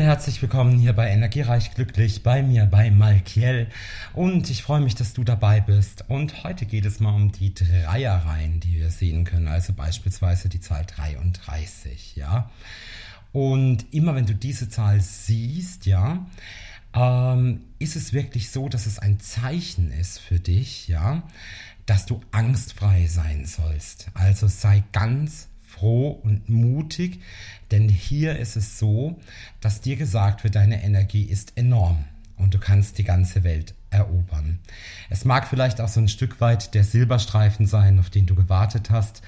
herzlich willkommen hier bei Energiereich Glücklich bei mir, bei Malkiel. Und ich freue mich, dass du dabei bist. Und heute geht es mal um die Dreierreihen, die wir sehen können. Also beispielsweise die Zahl 33, ja. Und immer wenn du diese Zahl siehst, ja, ähm, ist es wirklich so, dass es ein Zeichen ist für dich, ja, dass du angstfrei sein sollst. Also sei ganz froh und mutig, denn hier ist es so, dass dir gesagt wird, deine Energie ist enorm und du kannst die ganze Welt erobern. Es mag vielleicht auch so ein Stück weit der Silberstreifen sein, auf den du gewartet hast.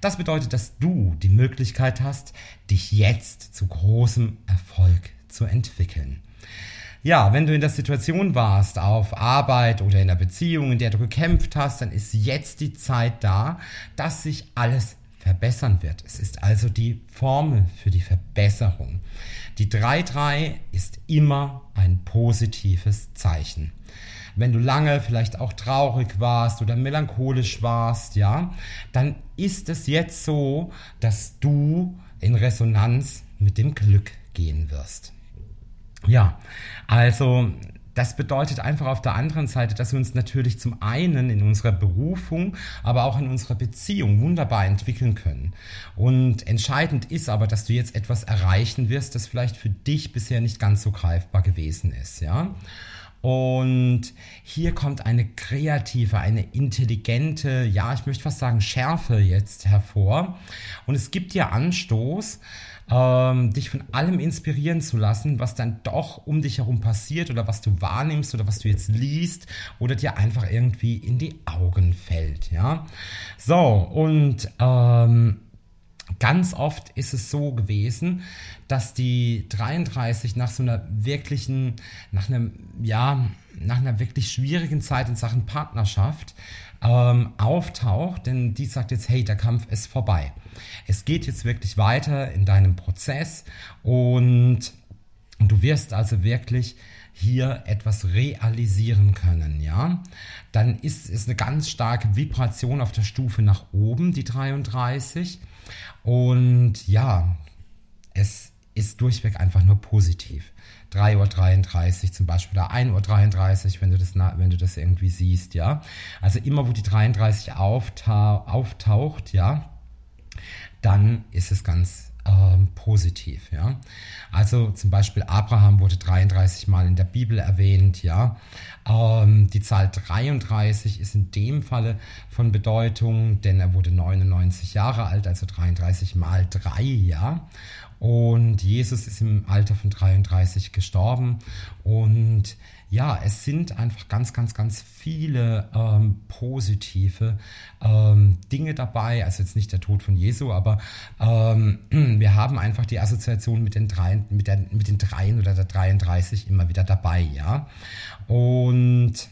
Das bedeutet, dass du die Möglichkeit hast, dich jetzt zu großem Erfolg zu entwickeln. Ja, wenn du in der Situation warst, auf Arbeit oder in der Beziehung, in der du gekämpft hast, dann ist jetzt die Zeit da, dass sich alles verbessern wird. Es ist also die Formel für die Verbesserung. Die 3-3 ist immer ein positives Zeichen. Wenn du lange vielleicht auch traurig warst oder melancholisch warst, ja, dann ist es jetzt so, dass du in Resonanz mit dem Glück gehen wirst. Ja, also das bedeutet einfach auf der anderen Seite, dass wir uns natürlich zum einen in unserer Berufung, aber auch in unserer Beziehung wunderbar entwickeln können. Und entscheidend ist aber, dass du jetzt etwas erreichen wirst, das vielleicht für dich bisher nicht ganz so greifbar gewesen ist, ja. Und hier kommt eine kreative, eine intelligente, ja, ich möchte fast sagen, Schärfe jetzt hervor. Und es gibt dir Anstoß, ähm, dich von allem inspirieren zu lassen, was dann doch um dich herum passiert oder was du wahrnimmst oder was du jetzt liest oder dir einfach irgendwie in die Augen fällt, ja. So, und ähm, Ganz oft ist es so gewesen, dass die 33 nach so einer wirklichen, nach einem, ja, nach einer wirklich schwierigen Zeit in Sachen Partnerschaft ähm, auftaucht, denn die sagt jetzt, hey, der Kampf ist vorbei. Es geht jetzt wirklich weiter in deinem Prozess und du wirst also wirklich hier etwas realisieren können, ja, dann ist es eine ganz starke Vibration auf der Stufe nach oben, die 33. Und ja, es ist durchweg einfach nur positiv. 3.33 Uhr zum Beispiel oder 1.33 Uhr, wenn du das, wenn du das irgendwie siehst, ja. Also immer, wo die 33 auftau auftaucht, ja, dann ist es ganz ähm, positiv, ja. Also zum Beispiel Abraham wurde 33 Mal in der Bibel erwähnt, ja. Ähm, die Zahl 33 ist in dem Falle von Bedeutung, denn er wurde 99 Jahre alt, also 33 mal 3, ja. Und Jesus ist im Alter von 33 gestorben. Und ja, es sind einfach ganz, ganz, ganz viele ähm, positive ähm, Dinge dabei. Also jetzt nicht der Tod von Jesu, aber ähm, wir haben einfach die Assoziation mit den dreien, mit, der, mit den dreien oder der 33 immer wieder dabei, ja. Und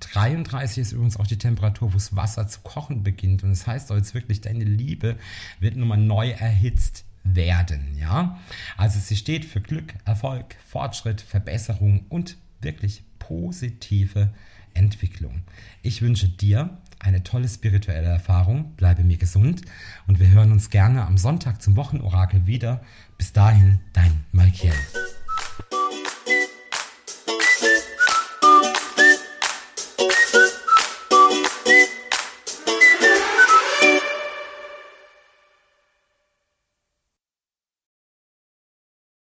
33 ist übrigens auch die Temperatur, wo das Wasser zu kochen beginnt. Und das heißt doch jetzt wirklich, deine Liebe wird nochmal neu erhitzt werden, ja. Also sie steht für Glück, Erfolg, Fortschritt, Verbesserung und wirklich positive Entwicklung. Ich wünsche dir eine tolle spirituelle Erfahrung, bleibe mir gesund und wir hören uns gerne am Sonntag zum Wochenorakel wieder. Bis dahin, dein Malkiel.